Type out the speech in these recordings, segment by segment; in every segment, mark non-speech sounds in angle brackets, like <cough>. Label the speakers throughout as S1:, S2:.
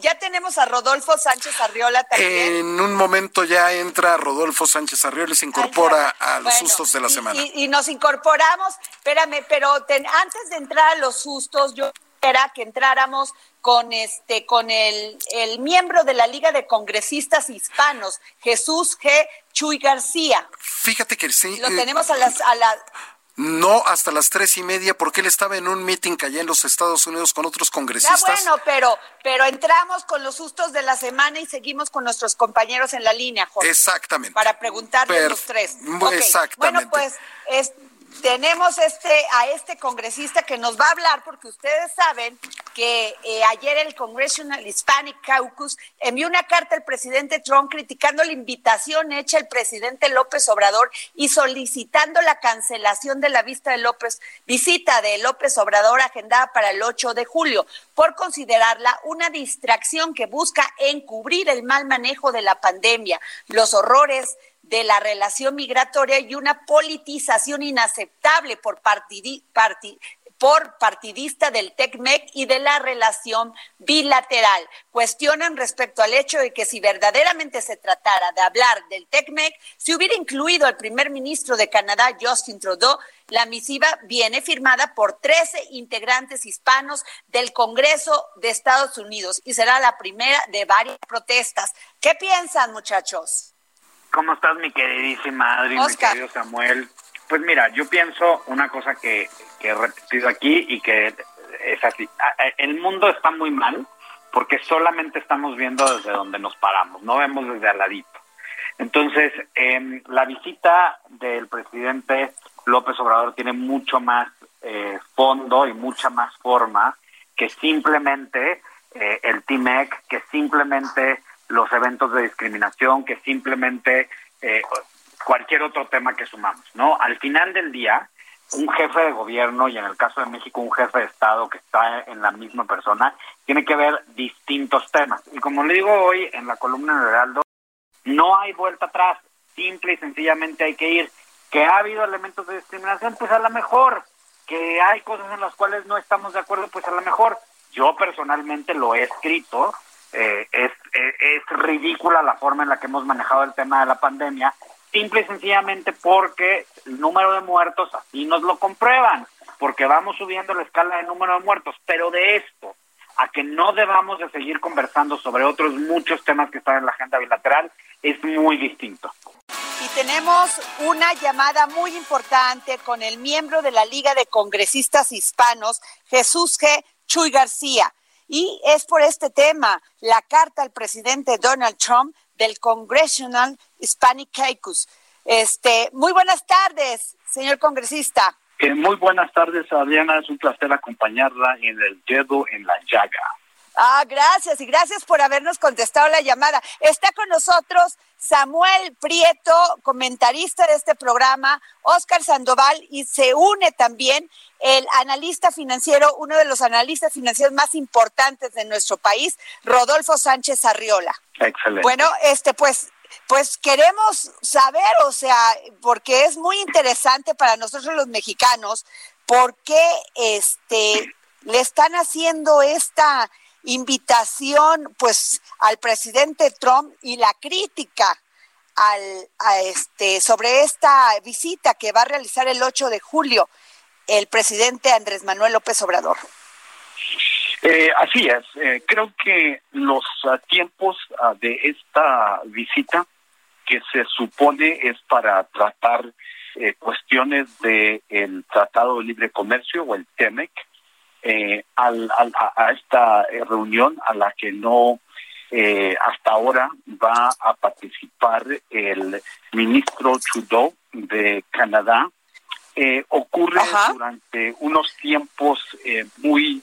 S1: Ya tenemos a Rodolfo Sánchez Arriola también.
S2: En un momento ya entra Rodolfo Sánchez Arriola y se incorpora a los
S1: Bueno,
S2: sustos de la semana.
S1: Y, y nos incorporamos, espérame, pero ten- antes de entrar a los sustos, yo era que entráramos con este, con el, el miembro de la Liga de Congresistas Hispanos, Jesús G. Chuy García.
S2: Fíjate que sí.
S1: Lo
S2: eh,
S1: tenemos a las, a la,
S2: No hasta las tres y media, porque él estaba en un meeting allá en los Estados Unidos con otros congresistas.
S1: bueno, pero, pero entramos con los sustos de la semana y seguimos con nuestros compañeros en la línea, Jorge.
S2: Exactamente.
S1: Para preguntarles
S2: Per-
S1: los tres.
S2: Bu-
S1: Ok,
S2: exactamente.
S1: Bueno, pues es- tenemos este a este congresista que nos va a hablar porque ustedes saben que eh, ayer el Congressional Hispanic Caucus envió una carta al presidente Trump criticando la invitación hecha al presidente López Obrador y solicitando la cancelación de la vista de López visita de López Obrador agendada para el 8 de julio por considerarla una distracción que busca encubrir el mal manejo de la pandemia, los horrores de la relación migratoria y una politización inaceptable por, partidi- parti- por partidista del TECMEC y de la relación bilateral. Cuestionan respecto al hecho de que si verdaderamente se tratara de hablar del TECMEC, se hubiera incluido al primer ministro de Canadá, Justin Trudeau. La misiva viene firmada por 13 integrantes hispanos del Congreso de Estados Unidos y será la primera de varias protestas. ¿Qué piensan, muchachos?
S3: ¿Cómo estás, mi queridísima Adri, mi querido Samuel? Pues mira, yo pienso una cosa que, que he repetido aquí y que es así. El mundo está muy mal porque solamente estamos viendo desde donde nos paramos, no vemos desde al ladito. Entonces, em, la visita del presidente López Obrador tiene mucho más eh, fondo y mucha más forma que simplemente eh, el TIMEC, que simplemente los eventos de discriminación, que simplemente eh, cualquier otro tema que sumamos, ¿no? Al final del día, un jefe de gobierno y en el caso de México un jefe de Estado que está en la misma persona, tiene que ver distintos temas. Y como le digo hoy en la columna el Heraldo, no hay vuelta atrás, simple y sencillamente hay que ir. Que ha habido elementos de discriminación, pues a lo mejor. Que hay cosas en las cuales no estamos de acuerdo, pues a lo mejor. Yo personalmente lo he escrito, eh, es, es, es ridícula la forma en la que hemos manejado el tema de la pandemia, simple y sencillamente porque el número de muertos así nos lo comprueban, porque vamos subiendo la escala de número de muertos, pero de esto a que no debamos de seguir conversando sobre otros muchos temas que están en la agenda bilateral es muy distinto.
S1: Y tenemos una llamada muy importante con el miembro de la Liga de Congresistas Hispanos, Jesús G. Chuy García. Y es por este tema, la carta al presidente Donald Trump del Congressional Hispanic Caucus. Este, muy buenas tardes, señor congresista.
S4: Eh, muy buenas tardes, Adriana. Es un placer acompañarla en el dedo en la llaga.
S1: Ah, gracias y gracias por habernos contestado la llamada. Está con nosotros Samuel Prieto, comentarista de este programa, Oscar Sandoval y se une también el analista financiero, uno de los analistas financieros más importantes de nuestro país, Rodolfo Sánchez Arriola.
S4: Excelente.
S1: Bueno, este pues pues queremos saber, o sea, porque es muy interesante para nosotros los mexicanos, por qué este le están haciendo esta invitación pues al presidente Trump y la crítica al, a este sobre esta visita que va a realizar el 8 de julio el presidente Andrés Manuel López Obrador.
S4: Eh, así es. Eh, creo que los ah, tiempos ah, de esta visita, que se supone es para tratar eh, cuestiones del el Tratado de Libre Comercio o el TEMEC, eh, al, al- a, esta eh, reunión a la que no eh, hasta ahora va a participar el ministro Trudeau de Canadá, eh, ocurre
S1: Ajá.
S4: durante unos tiempos eh, muy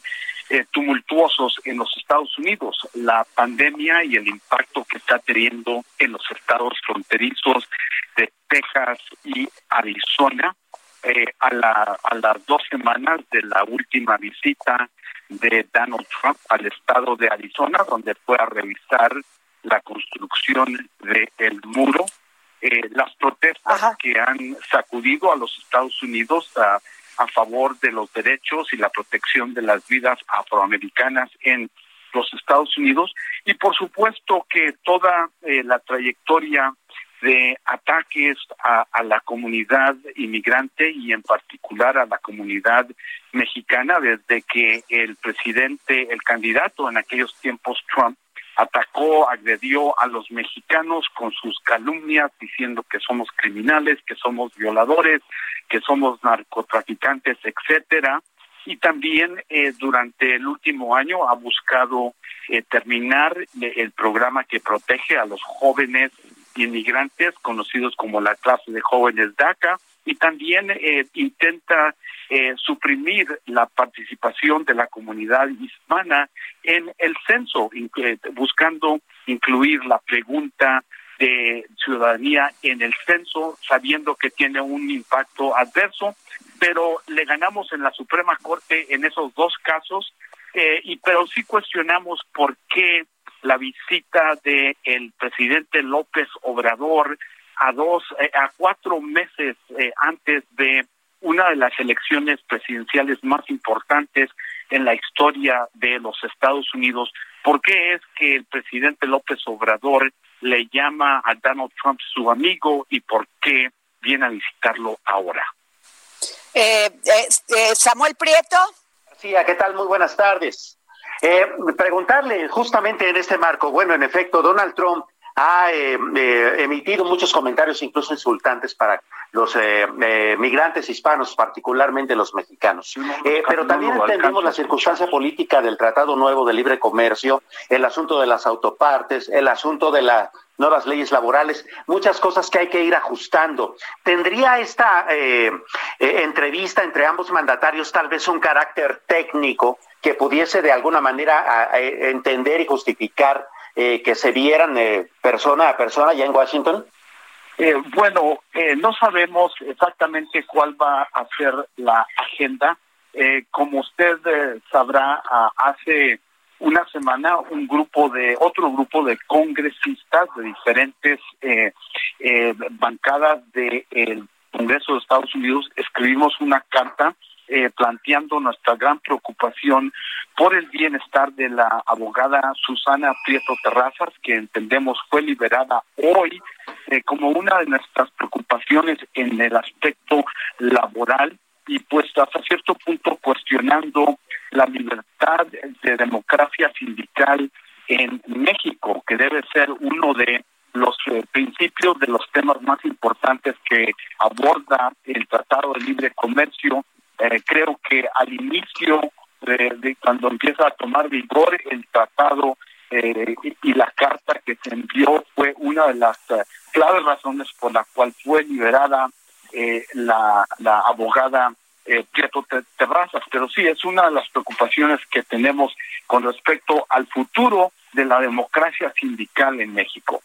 S4: eh, tumultuosos en los Estados Unidos. La pandemia y el impacto que está teniendo en los estados fronterizos de Texas y Arizona eh, a, la, a las dos semanas de la última visita de Donald Trump al estado de Arizona, donde fue a revisar la construcción del muro, eh, las protestas que han sacudido a los Estados Unidos a, a favor de los derechos y la protección de las vidas afroamericanas en los Estados Unidos. Y por supuesto que toda eh, la trayectoria de ataques a, la comunidad inmigrante y en particular a la comunidad mexicana desde que el presidente, el candidato en aquellos tiempos Trump atacó, agredió a los mexicanos con sus calumnias diciendo que somos criminales, que somos violadores, que somos narcotraficantes, etcétera. Y también eh, durante el último año ha buscado eh, terminar el programa que protege a los jóvenes inmigrantes, conocidos como la clase de jóvenes DACA, y también eh, intenta eh, suprimir la participación de la comunidad hispana en el censo, buscando incluir la pregunta de ciudadanía en el censo, sabiendo que tiene un impacto adverso, pero le ganamos en la Suprema Corte en esos dos casos, eh, y pero sí cuestionamos por qué la visita de el presidente López Obrador a dos eh, a cuatro meses eh, antes de una de las elecciones presidenciales más importantes en la historia de los Estados Unidos. ¿Por qué es que el presidente López Obrador le llama a Donald Trump su amigo y por qué viene a visitarlo ahora?
S1: Eh, este, Samuel Prieto.
S5: Sí, ¿qué tal? Muy buenas tardes. Eh, preguntarle justamente en este marco, bueno, en efecto, Donald Trump ha eh, eh, emitido muchos comentarios, incluso insultantes, para los eh, migrantes hispanos, particularmente los mexicanos. pero también entendemos la circunstancia política del Tratado Nuevo de Libre Comercio, el asunto de las autopartes, el asunto de las nuevas leyes laborales, muchas cosas que hay que ir ajustando. ¿Tendría esta entrevista entre ambos mandatarios tal vez un carácter técnico que pudiese de alguna manera entender y justificar eh, que se vieran eh, persona a persona ya en Washington?
S4: Eh, bueno, no sabemos exactamente cuál va a ser la agenda. como usted sabrá, hace una semana un grupo de otro grupo de congresistas de diferentes bancadas del Congreso de Estados Unidos escribimos una carta eh, planteando nuestra gran preocupación por el bienestar de la abogada Susana Prieto Terrazas, que entendemos fue liberada hoy eh, como una de nuestras preocupaciones en el aspecto laboral y pues hasta cierto punto cuestionando la libertad de democracia sindical en México, que debe ser uno de los eh, principios de los temas más importantes que aborda el Tratado de Libre Comercio. Eh, creo que al inicio de, cuando empieza a tomar vigor el tratado eh, y, la carta que se envió fue una de las eh, claves razones por la cual fue liberada la, la abogada Prieto Terrazas. Pero sí, es una de las preocupaciones que tenemos con respecto al futuro de la democracia sindical en México.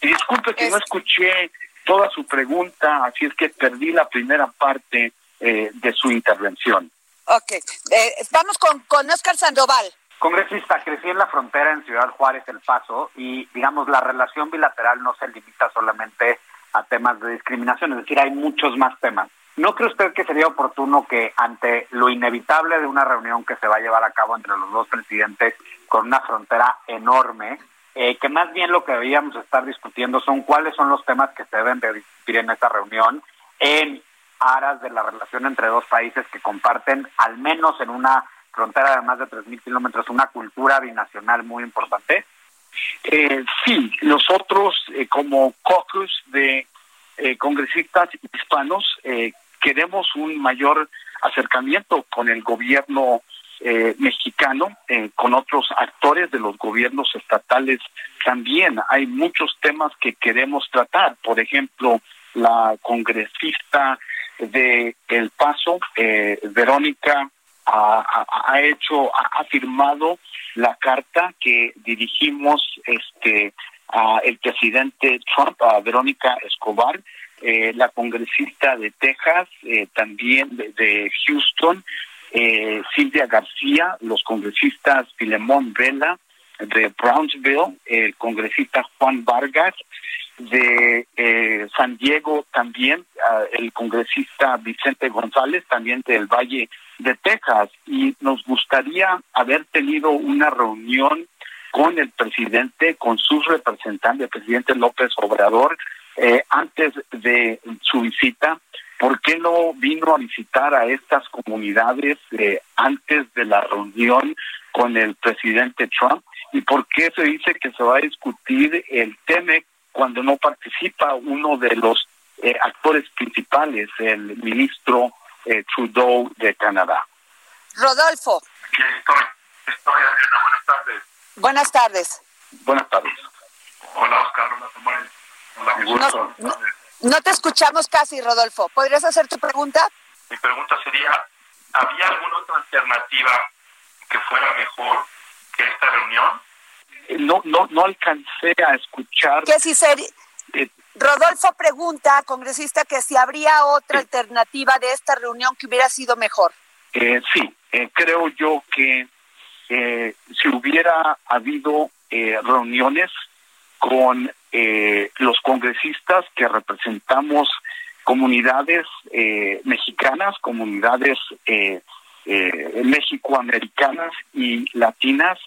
S4: Y disculpe que no escuché toda su pregunta, así es que perdí la primera parte eh, de su intervención.
S1: Ok, eh, vamos con, con Oscar Sandoval.
S3: Congresista, crecí en la frontera en Ciudad Juárez, El Paso, y digamos, la relación bilateral no se limita solamente temas de discriminación, es decir, hay muchos más temas. ¿No cree usted que sería oportuno que ante lo inevitable de una reunión que se va a llevar a cabo entre los dos presidentes con una frontera enorme, eh, que más bien lo que deberíamos estar discutiendo son cuáles son los temas que se deben de discutir en esta reunión en aras de la relación entre dos países que comparten, al menos en una frontera de más de 3.000 kilómetros, una cultura binacional muy importante?
S4: Eh, sí, nosotros eh, como caucus de eh, congresistas hispanos eh, queremos un mayor acercamiento con el gobierno mexicano, con otros actores de los gobiernos estatales también. Hay muchos temas que queremos tratar, por ejemplo, la congresista de El Paso, Verónica ha, hecho, ha, firmado la carta que dirigimos este a el presidente Trump, a Verónica Escobar, eh, la congresista de Texas, eh, también de, Houston, eh, Silvia García, los congresistas Filemón Vela de Brownsville, el congresista Juan Vargas, de San Diego también, el congresista Vicente González, también del Valle de Texas. Y nos gustaría haber tenido una reunión con el presidente, con sus representantes, el presidente López Obrador, eh, antes de su visita, ¿por qué no vino a visitar a estas comunidades eh, antes de la reunión con el presidente Trump? ¿Y por qué se dice que se va a discutir el tema cuando no participa uno de los eh, actores principales, el ministro Trudeau de Canadá?
S1: Rodolfo.
S6: estoy, estoy, buenas tardes.
S1: Buenas tardes.
S4: Buenas tardes.
S6: Hola, Oscar. Hola, Samuel.
S1: Hola, no, no, te escuchamos casi, Rodolfo. ¿Podrías hacer tu pregunta?
S6: Mi pregunta sería, ¿había alguna otra alternativa que fuera mejor que esta reunión?
S4: No, no, no alcancé a escuchar.
S1: ¿Qué si sería? Eh, Rodolfo pregunta, congresista, que si habría otra alternativa de esta reunión que hubiera sido mejor.
S4: Eh, sí, eh, creo yo que eh, si hubiera habido eh, reuniones con eh, los congresistas que representamos comunidades mexicanas, comunidades mexicoamericanas y latinas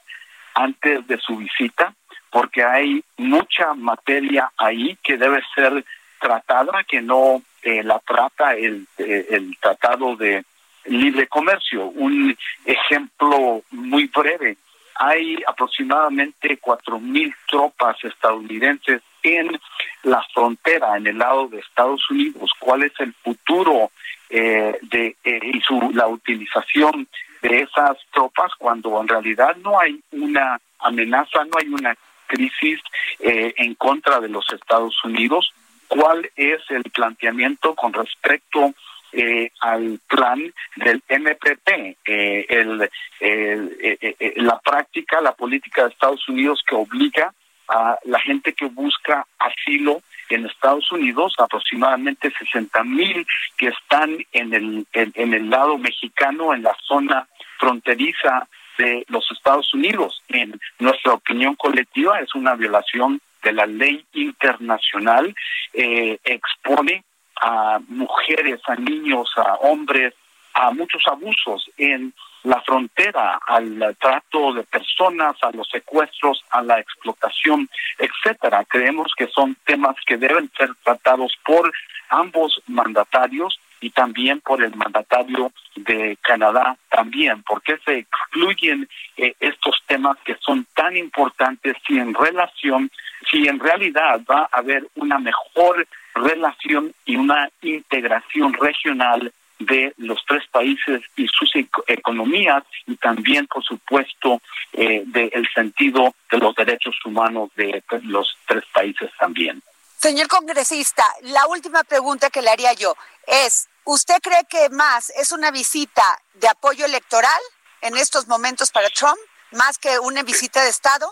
S4: antes de su visita, porque hay mucha materia ahí que debe ser tratada, que no la trata el, el tratado de libre comercio. Un ejemplo muy breve. Hay aproximadamente cuatro mil tropas estadounidenses en la frontera, en el lado de Estados Unidos. ¿Cuál es el futuro eh, de eh, y su la utilización de esas tropas cuando en realidad no hay una amenaza, no hay una crisis eh, en contra de los Estados Unidos? ¿Cuál es el planteamiento con respecto eh, al plan del MPP, eh, el, eh, la práctica, la política de Estados Unidos que obliga a la gente que busca asilo en Estados Unidos, aproximadamente 60 mil que están en el, en, el lado mexicano, en la zona fronteriza de los Estados Unidos. En nuestra opinión colectiva es una violación de la ley internacional, expone a mujeres, a niños, a hombres, a muchos abusos en la frontera, al trato de personas, a los secuestros, a la explotación, etcétera. Creemos que son temas que deben ser tratados por ambos mandatarios y también por el mandatario de Canadá también, porque se excluyen eh, estos temas que son tan importantes si en relación, si en realidad va a haber una mejor relación y una integración regional de los tres países y sus economías y también, por supuesto, eh, del sentido de los derechos humanos de los tres países también.
S1: Señor congresista, la última pregunta que le haría yo es, ¿usted cree que más es una visita de apoyo electoral en estos momentos para Trump, más que una visita de Estado?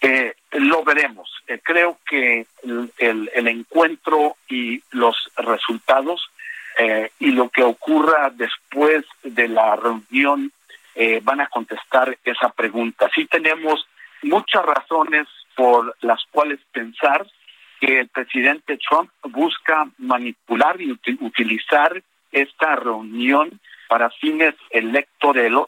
S4: Eh, lo veremos. Eh, creo que el, encuentro y los resultados eh, y lo que ocurra después de la reunión eh, van a contestar esa pregunta. Sí tenemos muchas razones por las cuales pensar que el presidente Trump busca manipular y utilizar esta reunión para fines electoreros.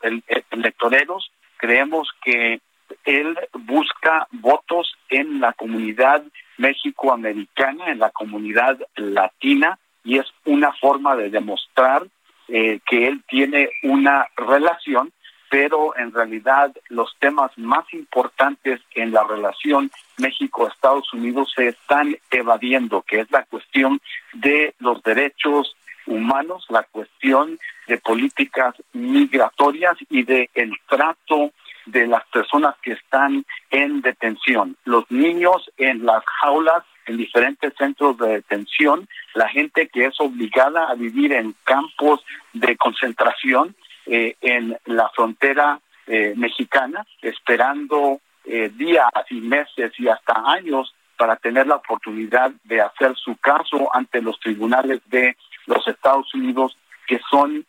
S4: Creemos que él busca votos en la comunidad mexicoamericana, en la comunidad latina, y es una forma de demostrar eh, que él tiene una relación, pero en realidad los temas más importantes en la relación México-Estados Unidos se están evadiendo, que es la cuestión de los derechos humanos, la cuestión de políticas migratorias y de el trato de las personas que están en detención, los niños en las jaulas en diferentes centros de detención, la gente que es obligada a vivir en campos de concentración eh, en la frontera eh, mexicana, esperando eh, días y meses y hasta años para tener la oportunidad de hacer su caso ante los tribunales de los Estados Unidos, que son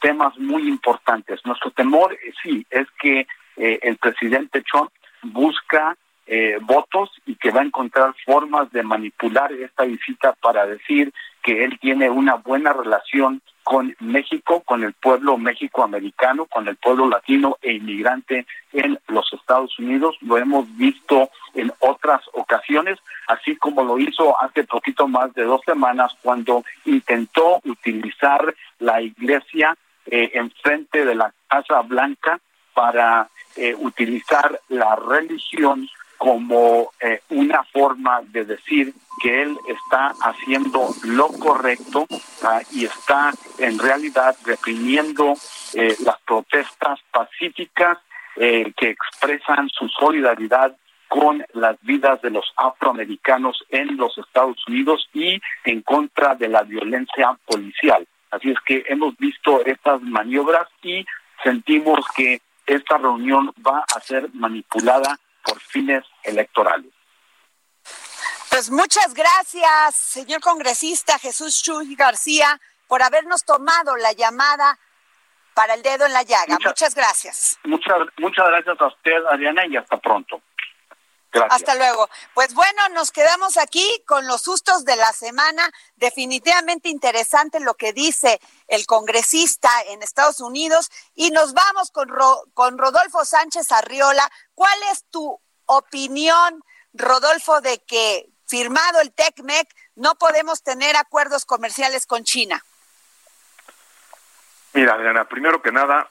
S4: temas muy importantes. Nuestro temor, sí, es que el presidente Trump busca eh, votos y que va a encontrar formas de manipular esta visita para decir que él tiene una buena relación con México, con el pueblo méxico-americano, con el pueblo latino e inmigrante en los Estados Unidos. Lo hemos visto en otras ocasiones, así como lo hizo hace poquito más de dos semanas cuando intentó utilizar la iglesia eh, enfrente de la Casa Blanca para eh, utilizar la religión como eh, una forma de decir que él está haciendo lo correcto ah, y está en realidad reprimiendo eh, las protestas pacíficas eh, que expresan su solidaridad con las vidas de los afroamericanos en los Estados Unidos y en contra de la violencia policial. Así es que hemos visto estas maniobras y sentimos que esta reunión va a ser manipulada por fines electorales.
S1: Pues muchas gracias, señor congresista Jesús Chuy García, por habernos tomado la llamada para el dedo en la llaga. Muchas, gracias.
S4: Muchas, muchas gracias a usted, Adriana, y hasta pronto.
S1: Hasta luego. Pues bueno, nos quedamos aquí con los sustos de la semana. Definitivamente interesante lo que dice el congresista en Estados Unidos. Y nos vamos con, con Rodolfo Sánchez Arriola. ¿Cuál es tu opinión, Rodolfo, de que firmado el TECMEC no podemos tener acuerdos comerciales con China?
S7: Mira, Adriana, primero que nada,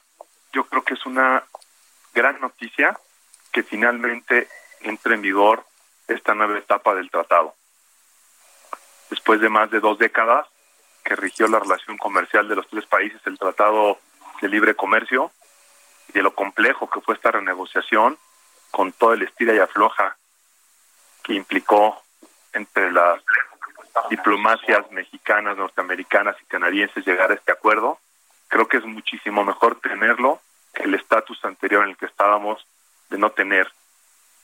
S7: yo creo que es una gran noticia que finalmente entre en vigor esta nueva etapa del tratado. Después de más de dos décadas que rigió la relación comercial de los tres países, el Tratado de Libre Comercio, y de lo complejo que fue esta renegociación, con todo el estira y afloja que implicó entre las diplomacias mexicanas, norteamericanas y canadienses llegar a este acuerdo, creo que es muchísimo mejor tenerlo que el estatus anterior en el que estábamos de no tener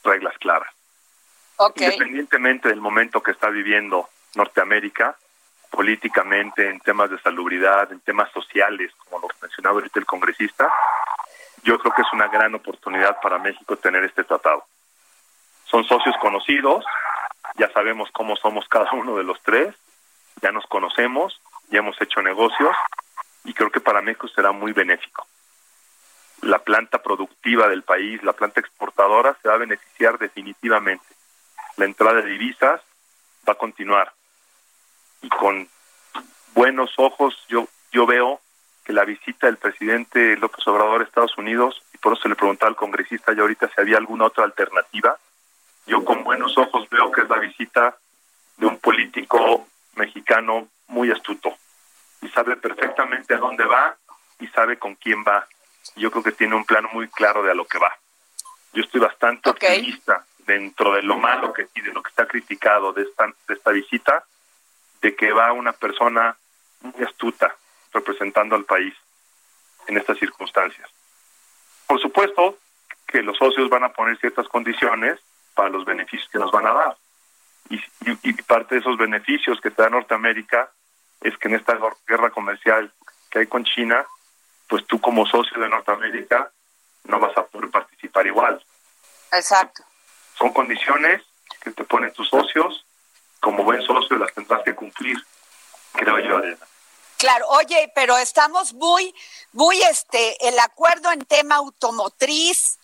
S7: reglas claras. Independientemente del momento que está viviendo Norteamérica, políticamente, en temas de salubridad, en temas sociales, como lo mencionaba ahorita el congresista, yo creo que es una gran oportunidad para México tener este tratado. Son socios conocidos, ya sabemos cómo somos cada uno de los tres, ya nos conocemos, ya hemos hecho negocios y creo que para México será muy benéfico la planta productiva del país, la planta exportadora, se va a beneficiar definitivamente. La entrada de divisas va a continuar. Y con buenos ojos yo, yo veo que la visita del presidente López Obrador a Estados Unidos, y por eso le preguntaba al congresista ya ahorita si había alguna otra alternativa, yo con buenos ojos veo que es la visita de un político mexicano muy astuto y sabe perfectamente a dónde va y sabe con quién va yo creo que tiene un plan muy claro de a lo que va. Yo estoy bastante optimista dentro de lo malo que y de lo que está criticado de esta, de esta visita, de que va una persona muy astuta representando al país en estas circunstancias. Por supuesto que los socios van a poner ciertas condiciones para los beneficios que nos van a dar. Y, y, parte de esos beneficios que te da Norteamérica es que en esta guerra comercial que hay con China, pues tú como socio de Norteamérica no vas a poder participar igual.
S1: Exacto.
S7: Son condiciones que te ponen tus socios, como buen socio las tendrás que cumplir, creo yo,
S1: Claro, oye, pero estamos muy, muy, este, el acuerdo en tema automotriz,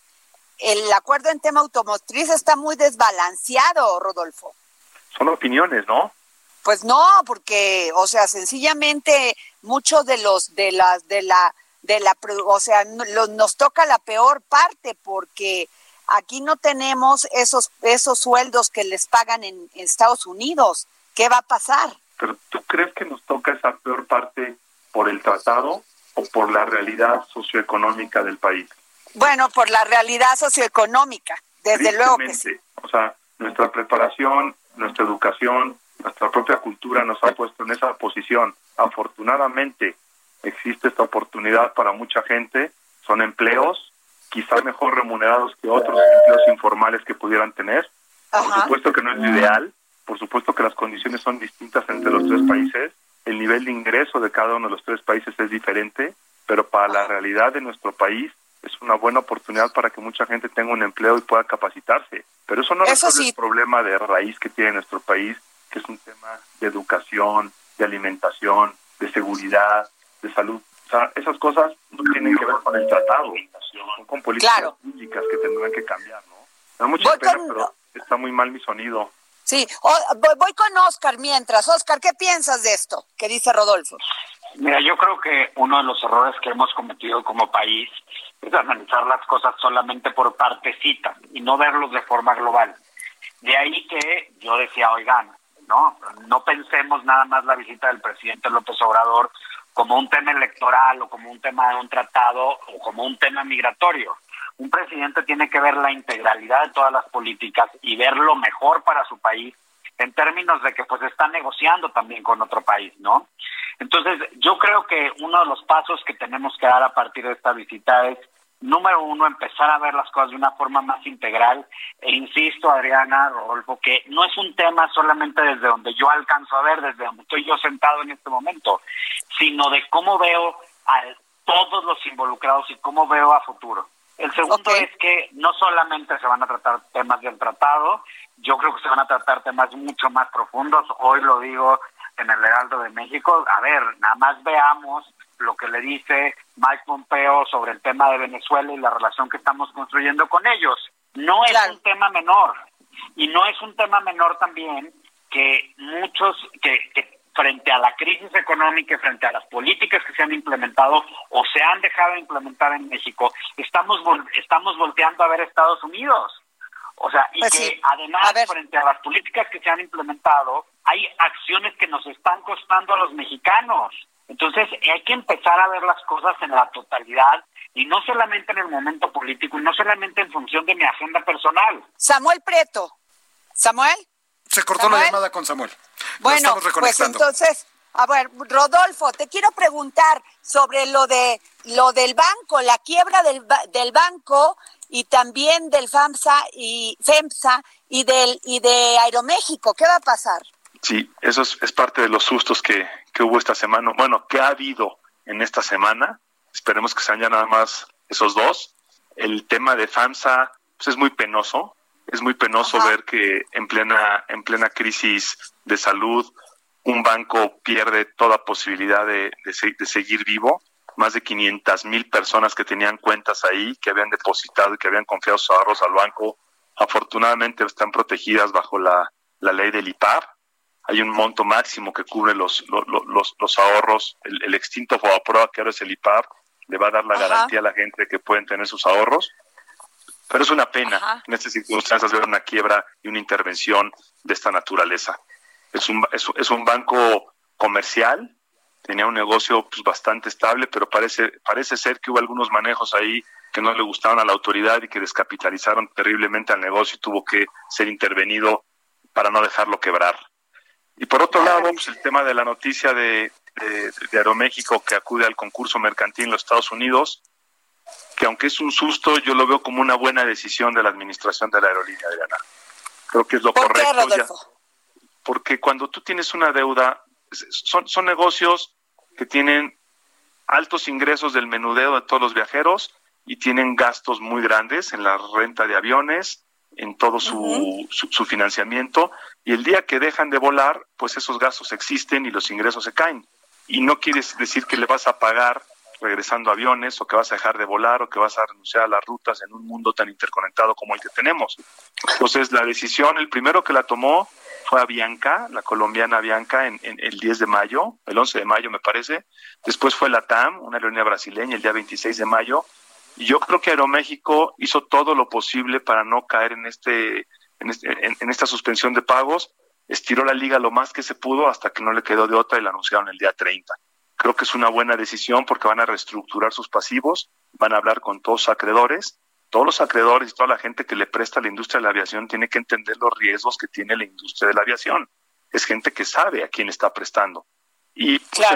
S1: el acuerdo en tema automotriz está muy desbalanceado, Rodolfo.
S7: Son opiniones, ¿no?
S1: Pues no, porque, o sea, sencillamente muchos de los, de las, de la, de la, o sea, nos toca la peor parte porque aquí no tenemos esos, esos sueldos que les pagan en, Estados Unidos. ¿Qué va a pasar?
S7: Pero ¿tú crees que nos toca esa peor parte por el tratado o por la realidad socioeconómica del país?
S1: Bueno, por la realidad socioeconómica, desde luego que sí.
S7: O sea, nuestra preparación, nuestra educación, nuestra propia cultura nos ha puesto en esa posición. Afortunadamente, existe esta oportunidad para mucha gente, son empleos quizá mejor remunerados que otros empleos informales que pudieran tener. Por supuesto que no es lo ideal, por supuesto que las condiciones son distintas entre los tres países, el nivel de ingreso de cada uno de los tres países es diferente, pero para la realidad de nuestro país es una buena oportunidad para que mucha gente tenga un empleo y pueda capacitarse. Pero eso no resuelve el problema de raíz que tiene nuestro país, que es un tema de educación, de alimentación, de seguridad, de salud. O sea, esas cosas no tienen que ver con el tratado, son con políticas públicas que tendrán que cambiar, ¿no? Da mucha pena, pero está muy mal mi sonido.
S1: Sí, voy con Oscar mientras. Oscar, ¿qué piensas de esto que dice Rodolfo?
S3: Mira, yo creo que uno de los errores que hemos cometido como país es analizar las cosas solamente por partecita y no verlos de forma global. De ahí que yo decía, oigan, no, no pensemos nada más la visita del presidente López Obrador como un tema electoral o como un tema de un tratado o como un tema migratorio. Un presidente tiene que ver la integralidad de todas las políticas y ver lo mejor para su país en términos de que pues está negociando también con otro país, ¿no? Entonces, yo creo que uno de los pasos que tenemos que dar a partir de esta visita es número uno, empezar a ver las cosas de una forma más integral. E insisto, Adriana, Rodolfo, que no es un tema solamente desde donde yo alcanzo a ver, desde donde estoy yo sentado en este momento, sino de cómo veo a todos los involucrados y cómo veo a futuro. El segundo es que no solamente se van a tratar temas del tratado, yo creo que se van a tratar temas mucho más profundos. Hoy lo digo en el Heraldo de México. A ver, nada más veamos lo que le dice Mike Pompeo sobre el tema de Venezuela y la relación que estamos construyendo con ellos. No es un tema menor. Y no es un tema menor también que muchos, que, frente a la crisis económica y frente a las políticas que se han implementado o se han dejado de implementar en México, estamos, estamos volteando a ver Estados Unidos. O sea, y pues que además, frente a las políticas que se han implementado, hay acciones que nos están costando a los mexicanos. Entonces hay que empezar a ver las cosas en la totalidad y no solamente en el momento político y no solamente en función de mi agenda personal.
S1: Samuel Preto. Samuel.
S2: Se cortó la llamada con Samuel.
S1: Bueno, pues entonces, a ver, Rodolfo, te quiero preguntar sobre lo de lo del banco, la quiebra del, del banco y también del FAMSA y FEMSA y del y de Aeroméxico. ¿Qué va a pasar?
S7: Sí, eso es, parte de los sustos que, que, hubo esta semana, bueno, que ha habido en esta semana. Esperemos que sean ya nada más esos dos. El tema de FAMSA pues es muy penoso, es muy penoso ver que en plena, en plena crisis de salud un banco pierde toda posibilidad de, de, seguir vivo. Más de 500 mil personas que tenían cuentas ahí, que habían depositado y que habían confiado sus ahorros al banco, afortunadamente están protegidas bajo la, la ley del IPAR hay un monto máximo que cubre los, los, los, ahorros. El, el extinto Fobaproa, que ahora es el IPAP, le va a dar la garantía a la gente que pueden tener sus ahorros. Pero es una pena en estas circunstancias ver una quiebra y una intervención de esta naturaleza. Es un, es, un banco comercial, tenía un negocio pues, bastante estable, pero parece, parece ser que hubo algunos manejos ahí que no le gustaron a la autoridad y que descapitalizaron terriblemente al negocio y tuvo que ser intervenido para no dejarlo quebrar. Y por otro lado, pues el tema de la noticia de, de, Aeroméxico que acude al concurso mercantil en los Estados Unidos, que aunque es un susto, yo lo veo como una buena decisión de la administración de la aerolínea, Adriana. Creo que es lo correcto. porque cuando tú tienes una deuda, son, son negocios que tienen altos ingresos del menudeo de todos los viajeros y tienen gastos muy grandes en la renta de aviones, en todo su, su, financiamiento y el día que dejan de volar, pues esos gastos existen y los ingresos se caen. Y no quiere decir que le vas a pagar regresando aviones o que vas a dejar de volar o que vas a renunciar a las rutas en un mundo tan interconectado como el que tenemos. Entonces la decisión, el primero que la tomó fue a Bianca, la colombiana Bianca, en, en, el 10 de mayo, el 11 de mayo me parece. Después fue la TAM, una aerolínea brasileña, el día 26 de mayo. Yo creo que Aeroméxico hizo todo lo posible para no caer en este, en, este, en, esta suspensión de pagos. Estiró la liga lo más que se pudo hasta que no le quedó de otra y la anunciaron el día 30. Creo que es una buena decisión porque van a reestructurar sus pasivos, van a hablar con todos los acreedores. Todos los acreedores y toda la gente que le presta a la industria de la aviación tiene que entender los riesgos que tiene la industria de la aviación. Es gente que sabe a quién está prestando. Y pues,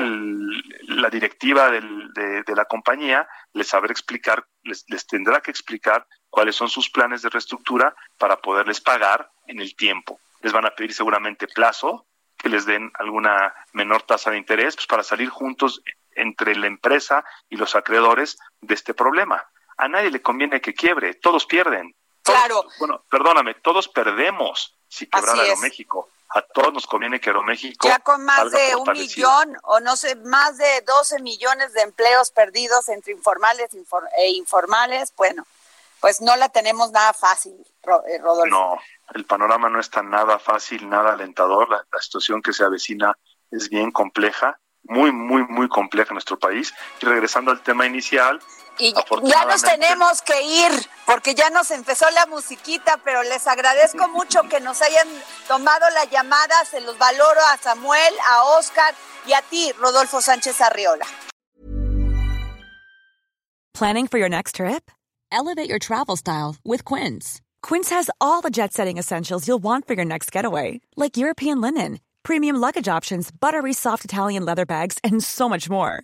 S7: la directiva de, la compañía les sabrá explicar, les, les tendrá que explicar cuáles son sus planes de reestructura para poderles pagar en el tiempo. Les van a pedir seguramente plazo, que les den alguna menor tasa de interés, pues para salir juntos entre la empresa y los acreedores de este problema. A nadie le conviene que quiebre, todos pierden.
S1: claro.
S7: Bueno, perdóname, todos perdemos si quebrara Aeroméxico. A todos nos conviene que Aeroméxico.
S1: Ya con más de un millón o no sé, más de 12 millones de empleos perdidos entre informales e informales, bueno, pues no la tenemos nada fácil, eh, Rodolfo.
S7: No, el panorama no está nada fácil, nada alentador. la situación que se avecina es bien compleja muy, muy, muy compleja en nuestro país. Y regresando al tema inicial.
S1: Y ya nos tenemos que ir, porque ya nos empezó la musiquita, pero les agradezco <laughs> mucho que nos hayan tomado la llamada, se los valoro a Samuel, a Oscar y a ti, Rodolfo Sánchez Arriola.
S8: Planning for your next trip? Elevate your travel style with Quince. Quince has all the jet setting essentials you'll want for your next getaway, like European linen premium luggage options, buttery soft Italian leather bags, and so much more.